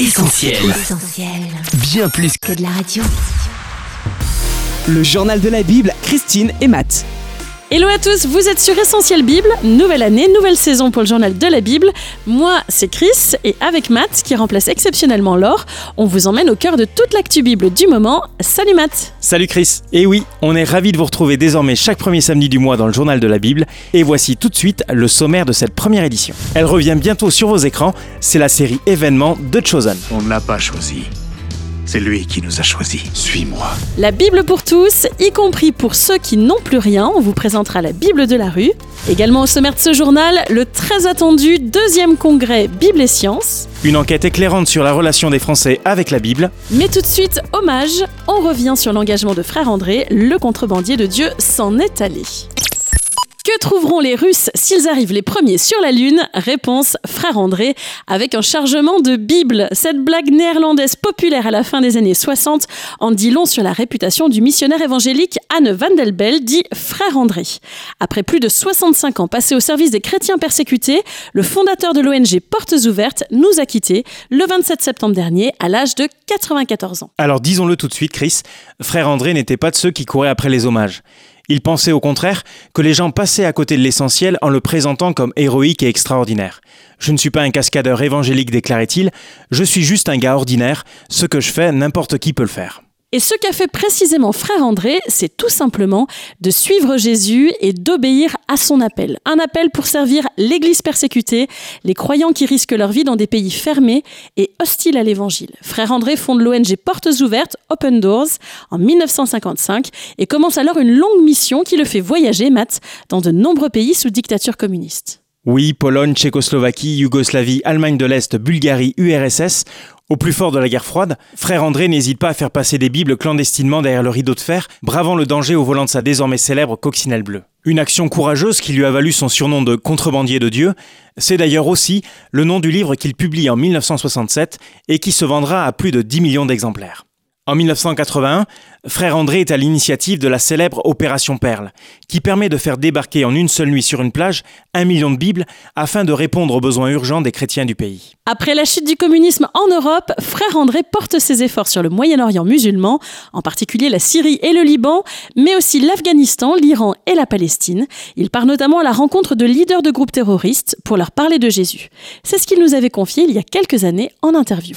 Essentiel. Essentiel. Bien plus que Que de la radio. Le journal de la Bible, Christine et Matt. Hello à tous, vous êtes sur Essentiel Bible, nouvelle année, nouvelle saison pour le journal de la Bible. Moi, c'est Chris et avec Matt, qui remplace exceptionnellement Laure, on vous emmène au cœur de toute l'actu Bible du moment. Salut Matt Salut Chris Et oui, on est ravis de vous retrouver désormais chaque premier samedi du mois dans le journal de la Bible. Et voici tout de suite le sommaire de cette première édition. Elle revient bientôt sur vos écrans, c'est la série événement de Chosen. On ne l'a pas choisi. C'est lui qui nous a choisis. Suis-moi. La Bible pour tous, y compris pour ceux qui n'ont plus rien, on vous présentera la Bible de la rue. Également au sommaire de ce journal, le très attendu deuxième congrès Bible et Sciences. Une enquête éclairante sur la relation des Français avec la Bible. Mais tout de suite, hommage, on revient sur l'engagement de frère André, le contrebandier de Dieu s'en est allé. Que trouveront les Russes s'ils arrivent les premiers sur la Lune Réponse, frère André, avec un chargement de Bible. Cette blague néerlandaise populaire à la fin des années 60 en dit long sur la réputation du missionnaire évangélique Anne van del Bel, dit frère André. Après plus de 65 ans passés au service des chrétiens persécutés, le fondateur de l'ONG Portes Ouvertes nous a quittés le 27 septembre dernier à l'âge de 94 ans. Alors disons-le tout de suite Chris, frère André n'était pas de ceux qui couraient après les hommages. Il pensait au contraire que les gens passaient à côté de l'essentiel en le présentant comme héroïque et extraordinaire. Je ne suis pas un cascadeur évangélique, déclarait-il, je suis juste un gars ordinaire, ce que je fais, n'importe qui peut le faire. Et ce qu'a fait précisément frère André, c'est tout simplement de suivre Jésus et d'obéir à son appel. Un appel pour servir l'Église persécutée, les croyants qui risquent leur vie dans des pays fermés et hostiles à l'Évangile. Frère André fonde l'ONG Portes Ouvertes, Open Doors, en 1955 et commence alors une longue mission qui le fait voyager, Matt, dans de nombreux pays sous dictature communiste. Oui, Pologne, Tchécoslovaquie, Yougoslavie, Allemagne de l'Est, Bulgarie, URSS. Au plus fort de la guerre froide, frère André n'hésite pas à faire passer des Bibles clandestinement derrière le rideau de fer, bravant le danger au volant de sa désormais célèbre coccinelle bleue. Une action courageuse qui lui a valu son surnom de contrebandier de Dieu, c'est d'ailleurs aussi le nom du livre qu'il publie en 1967 et qui se vendra à plus de 10 millions d'exemplaires. En 1981, Frère André est à l'initiative de la célèbre Opération Perle, qui permet de faire débarquer en une seule nuit sur une plage un million de Bibles afin de répondre aux besoins urgents des chrétiens du pays. Après la chute du communisme en Europe, Frère André porte ses efforts sur le Moyen-Orient musulman, en particulier la Syrie et le Liban, mais aussi l'Afghanistan, l'Iran et la Palestine. Il part notamment à la rencontre de leaders de groupes terroristes pour leur parler de Jésus. C'est ce qu'il nous avait confié il y a quelques années en interview.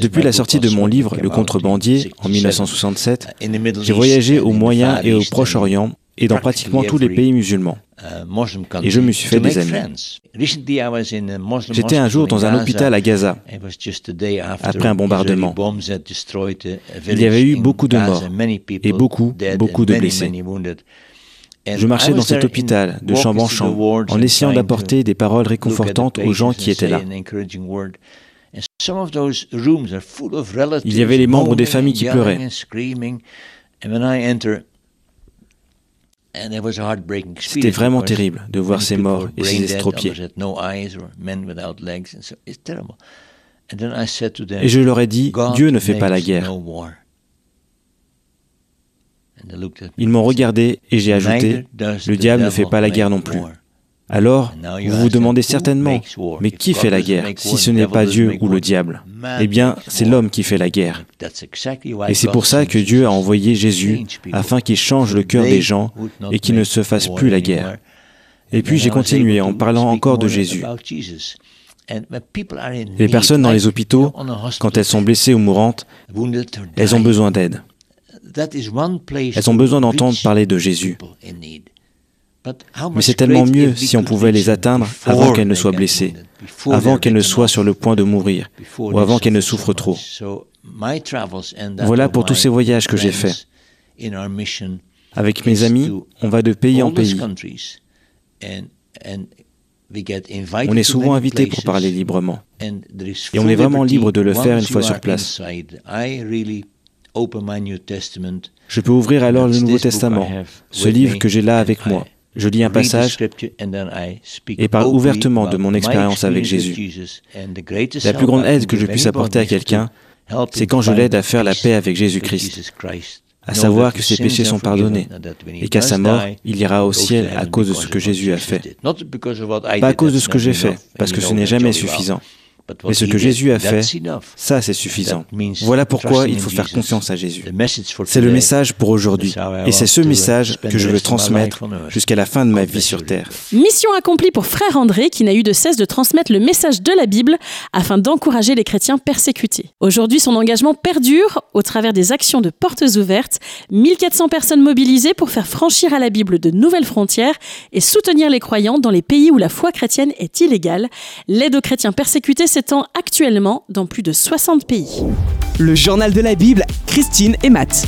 Depuis la sortie de mon livre Le contrebandier en 1967, j'ai voyagé au Moyen et au Proche-Orient et dans pratiquement tous les pays musulmans. Et je me suis fait des amis. J'étais un jour dans un hôpital à Gaza, après un bombardement. Il y avait eu beaucoup de morts et beaucoup, beaucoup de blessés. Je marchais dans cet hôpital de chambre en chambre en essayant d'apporter des paroles réconfortantes aux gens qui étaient là. Il y avait les membres des familles qui pleuraient. C'était vraiment terrible de voir ces morts et ces estropiés. Et je leur ai dit, Dieu ne fait pas la guerre. Ils m'ont regardé et j'ai ajouté, le diable ne fait pas la guerre non plus. Alors, vous vous demandez certainement, mais qui fait la guerre si ce n'est pas Dieu ou le diable? Eh bien, c'est l'homme qui fait la guerre. Et c'est pour ça que Dieu a envoyé Jésus afin qu'il change le cœur des gens et qu'il ne se fasse plus la guerre. Et puis j'ai continué en parlant encore de Jésus. Les personnes dans les hôpitaux, quand elles sont blessées ou mourantes, elles ont besoin d'aide. Elles ont besoin d'entendre parler de Jésus. Mais c'est tellement mieux si on pouvait les atteindre avant qu'elles ne soient blessées, avant qu'elles ne soient sur le point de mourir, ou avant qu'elles ne souffrent trop. Voilà pour tous ces voyages que j'ai faits. Avec mes amis, on va de pays en pays. On est souvent invité pour parler librement. Et on est vraiment libre de le faire une fois sur place. Je peux ouvrir alors le Nouveau Testament, ce livre que j'ai là avec moi. Je lis un passage et parle ouvertement de mon expérience avec Jésus. La plus grande aide que je puisse apporter à quelqu'un, c'est quand je l'aide à faire la paix avec Jésus-Christ, à savoir que ses péchés sont pardonnés et qu'à sa mort, il ira au ciel à cause de ce que Jésus a fait. Pas à cause de ce que j'ai fait, parce que ce n'est jamais suffisant, Mais ce que Jésus a fait, ça c'est suffisant. Voilà pourquoi il faut faire confiance à Jésus. C'est le message pour aujourd'hui. Et c'est ce message que je veux transmettre jusqu'à la fin de ma vie sur Terre. Mission accomplie pour frère André qui n'a eu de cesse de transmettre le message de la Bible afin d'encourager les chrétiens persécutés. Aujourd'hui, son engagement perdure au travers des actions de portes ouvertes, 1400 personnes mobilisées pour faire franchir à la Bible de nouvelles frontières et soutenir les croyants dans les pays où la foi chrétienne est illégale. L'aide aux chrétiens persécutés s'étend actuellement dans plus de 60 pays. Le journal de la Bible, Christine et Matt.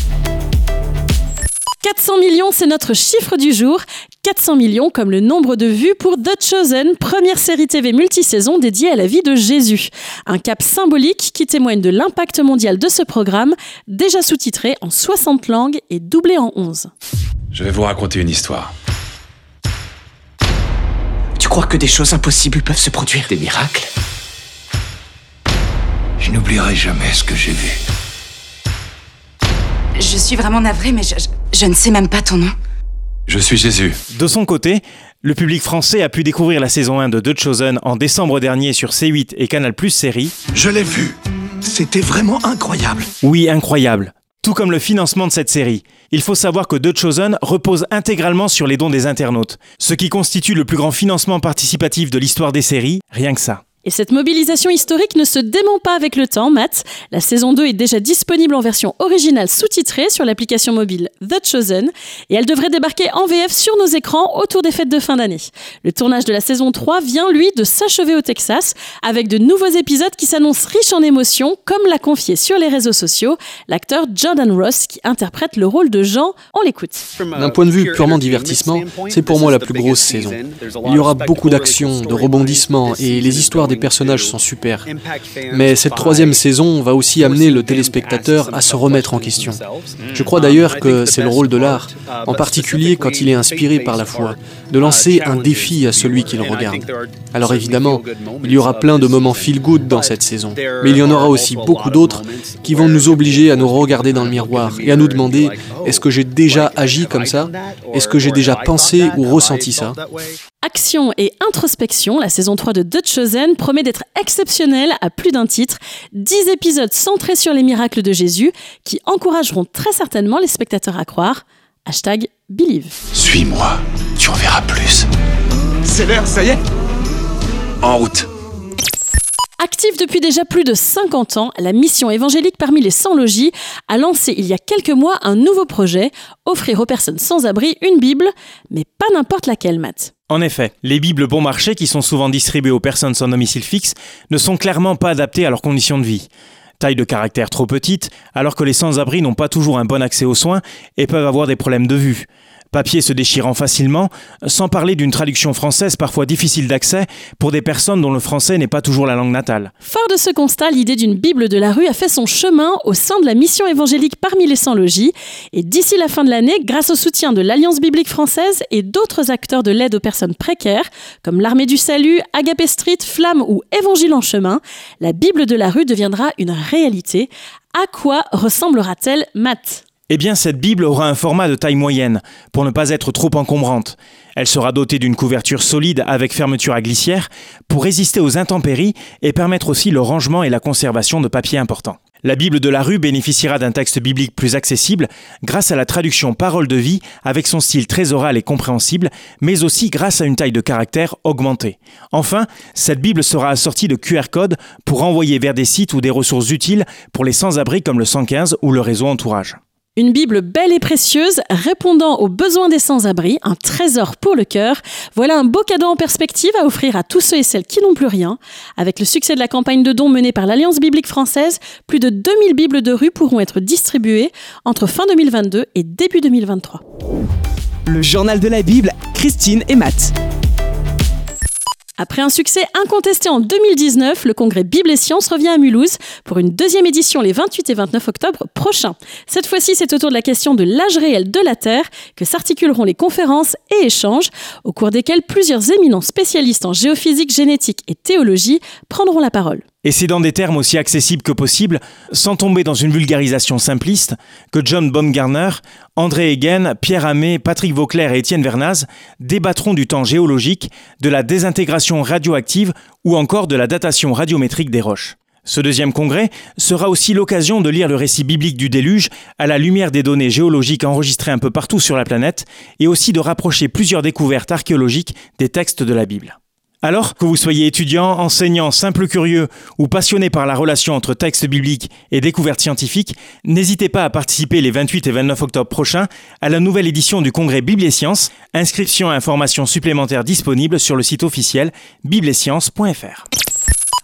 400 millions, c'est notre chiffre du jour. 400 millions comme le nombre de vues pour The Chosen, première série TV multisaison dédiée à la vie de Jésus. Un cap symbolique qui témoigne de l'impact mondial de ce programme, déjà sous-titré en 60 langues et doublé en 11. Je vais vous raconter une histoire. Tu crois que des choses impossibles peuvent se produire? Des miracles? Je n'oublierai jamais ce que j'ai vu. Je suis vraiment navrée, mais je, je ne sais même pas ton nom. Je suis Jésus. De son côté, le public français a pu découvrir la saison 1 de The Chosen en décembre dernier sur C8 et Canal Plus série. Je l'ai vu. C'était vraiment incroyable. Oui, incroyable. Tout comme le financement de cette série. Il faut savoir que The Chosen repose intégralement sur les dons des internautes, ce qui constitue le plus grand financement participatif de l'histoire des séries, rien que ça. Et cette mobilisation historique ne se dément pas avec le temps, Matt. La saison 2 est déjà disponible en version originale sous-titrée sur l'application mobile The Chosen et elle devrait débarquer en VF sur nos écrans autour des fêtes de fin d'année. Le tournage de la saison 3 vient, lui, de s'achever au Texas avec de nouveaux épisodes qui s'annoncent riches en émotions, comme l'a confié sur les réseaux sociaux l'acteur Jordan Ross qui interprète le rôle de Jean. On l'écoute. D'un point de vue purement divertissement, c'est pour moi la plus grosse saison. Il y aura beaucoup d'actions, de rebondissements et les histoires des personnages sont super. Mais cette troisième saison va aussi amener le téléspectateur à se remettre en question. Je crois d'ailleurs que c'est le rôle de l'art, en particulier quand il est inspiré par la foi, de lancer un défi à celui qui le regarde. Alors évidemment, il y aura plein de moments feel-good dans cette saison, mais il y en aura aussi beaucoup d'autres qui vont nous obliger à nous regarder dans le miroir et à nous demander est-ce que j'ai déjà agi comme ça Est-ce que j'ai déjà pensé ou ressenti ça Action et introspection, la saison 3 de The Chosen promet d'être exceptionnelle à plus d'un titre. 10 épisodes centrés sur les miracles de Jésus qui encourageront très certainement les spectateurs à croire. Hashtag Believe. Suis-moi, tu en verras plus. C'est l'heure, ça y est En route. Active depuis déjà plus de 50 ans, la mission évangélique parmi les sans-logis a lancé il y a quelques mois un nouveau projet, offrir aux personnes sans abri une Bible, mais pas n'importe laquelle, Matt. En effet, les Bibles bon marché qui sont souvent distribuées aux personnes sans domicile fixe ne sont clairement pas adaptées à leurs conditions de vie. Taille de caractère trop petite, alors que les sans-abri n'ont pas toujours un bon accès aux soins et peuvent avoir des problèmes de vue papier se déchirant facilement, sans parler d'une traduction française parfois difficile d'accès pour des personnes dont le français n'est pas toujours la langue natale. Fort de ce constat, l'idée d'une Bible de la rue a fait son chemin au sein de la mission évangélique parmi les sans-logis, et d'ici la fin de l'année, grâce au soutien de l'Alliance biblique française et d'autres acteurs de l'aide aux personnes précaires, comme l'Armée du Salut, Agapé Street, Flamme ou Évangile en chemin, la Bible de la rue deviendra une réalité. À quoi ressemblera-t-elle, Matt? Eh bien, cette Bible aura un format de taille moyenne, pour ne pas être trop encombrante. Elle sera dotée d'une couverture solide avec fermeture à glissière, pour résister aux intempéries et permettre aussi le rangement et la conservation de papiers importants. La Bible de la rue bénéficiera d'un texte biblique plus accessible grâce à la traduction parole de vie avec son style très oral et compréhensible, mais aussi grâce à une taille de caractère augmentée. Enfin, cette Bible sera assortie de QR codes pour envoyer vers des sites ou des ressources utiles pour les sans-abri comme le 115 ou le réseau entourage. Une Bible belle et précieuse, répondant aux besoins des sans-abri, un trésor pour le cœur. Voilà un beau cadeau en perspective à offrir à tous ceux et celles qui n'ont plus rien. Avec le succès de la campagne de dons menée par l'Alliance biblique française, plus de 2000 Bibles de rue pourront être distribuées entre fin 2022 et début 2023. Le journal de la Bible, Christine et Matt. Après un succès incontesté en 2019, le congrès Bible et Sciences revient à Mulhouse pour une deuxième édition les 28 et 29 octobre prochains. Cette fois-ci, c'est autour de la question de l'âge réel de la Terre que s'articuleront les conférences et échanges, au cours desquels plusieurs éminents spécialistes en géophysique, génétique et théologie prendront la parole. Et c'est dans des termes aussi accessibles que possible, sans tomber dans une vulgarisation simpliste, que John Baumgartner, André Hegen, Pierre Hamé, Patrick Vauclair et Étienne Vernaz débattront du temps géologique, de la désintégration radioactive ou encore de la datation radiométrique des roches. Ce deuxième congrès sera aussi l'occasion de lire le récit biblique du déluge à la lumière des données géologiques enregistrées un peu partout sur la planète et aussi de rapprocher plusieurs découvertes archéologiques des textes de la Bible. Alors que vous soyez étudiant, enseignant, simple curieux ou passionné par la relation entre textes bibliques et découvertes scientifiques, n'hésitez pas à participer les 28 et 29 octobre prochains à la nouvelle édition du congrès Bible et Sciences. Inscription et informations supplémentaires disponibles sur le site officiel bibleetsciences.fr.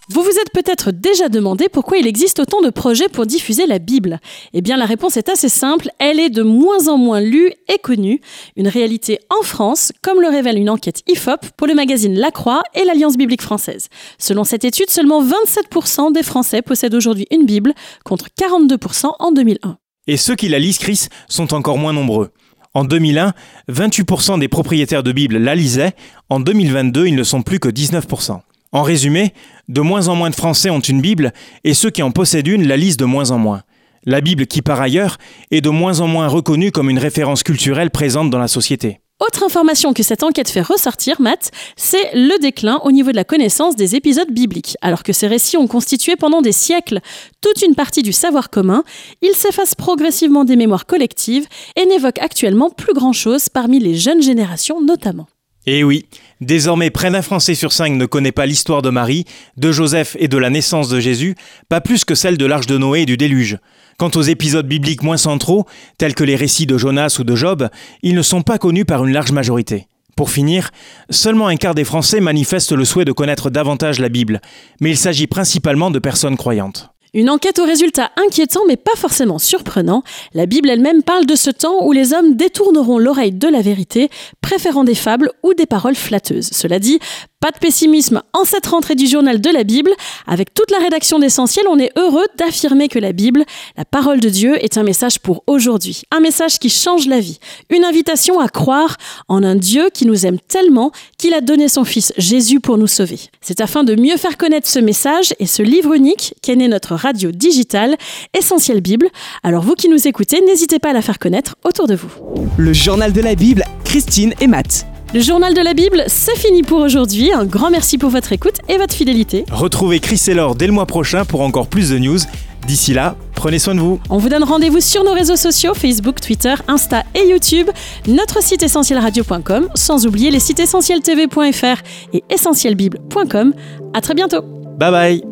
Vous vous êtes peut-être déjà demandé pourquoi il existe autant de projets pour diffuser la Bible. Eh bien, la réponse est assez simple, elle est de moins en moins lue et connue. Une réalité en France, comme le révèle une enquête IFOP pour le magazine La Croix et l'Alliance biblique française. Selon cette étude, seulement 27% des Français possèdent aujourd'hui une Bible, contre 42% en 2001. Et ceux qui la lisent, Chris, sont encore moins nombreux. En 2001, 28% des propriétaires de Bible la lisaient, en 2022, ils ne sont plus que 19%. En résumé, de moins en moins de Français ont une Bible et ceux qui en possèdent une la lisent de moins en moins. La Bible qui, par ailleurs, est de moins en moins reconnue comme une référence culturelle présente dans la société. Autre information que cette enquête fait ressortir, Matt, c'est le déclin au niveau de la connaissance des épisodes bibliques. Alors que ces récits ont constitué pendant des siècles toute une partie du savoir commun, ils s'effacent progressivement des mémoires collectives et n'évoquent actuellement plus grand-chose parmi les jeunes générations notamment. Eh oui, désormais près d'un Français sur cinq ne connaît pas l'histoire de Marie, de Joseph et de la naissance de Jésus, pas plus que celle de l'arche de Noé et du déluge. Quant aux épisodes bibliques moins centraux, tels que les récits de Jonas ou de Job, ils ne sont pas connus par une large majorité. Pour finir, seulement un quart des Français manifestent le souhait de connaître davantage la Bible, mais il s'agit principalement de personnes croyantes. Une enquête aux résultats inquiétants mais pas forcément surprenant. La Bible elle-même parle de ce temps où les hommes détourneront l'oreille de la vérité, préférant des fables ou des paroles flatteuses. Cela dit, pas de pessimisme en cette rentrée du journal de la Bible. Avec toute la rédaction d'Essentiel, on est heureux d'affirmer que la Bible, la parole de Dieu, est un message pour aujourd'hui. Un message qui change la vie. Une invitation à croire en un Dieu qui nous aime tellement qu'il a donné son Fils Jésus pour nous sauver. C'est afin de mieux faire connaître ce message et ce livre unique qu'est né notre radio digitale Essentiel Bible. Alors vous qui nous écoutez, n'hésitez pas à la faire connaître autour de vous. Le journal de la Bible, Christine et Matt. Le journal de la Bible, c'est fini pour aujourd'hui. Un grand merci pour votre écoute et votre fidélité. Retrouvez Chris et Laure dès le mois prochain pour encore plus de news. D'ici là, prenez soin de vous. On vous donne rendez-vous sur nos réseaux sociaux Facebook, Twitter, Insta et YouTube, notre site essentielradio.com, sans oublier les sites essentieltv.fr et essentielbible.com. À très bientôt. Bye bye.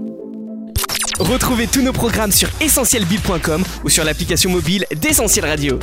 Retrouvez tous nos programmes sur essentielbible.com ou sur l'application mobile d'Essentiel Radio.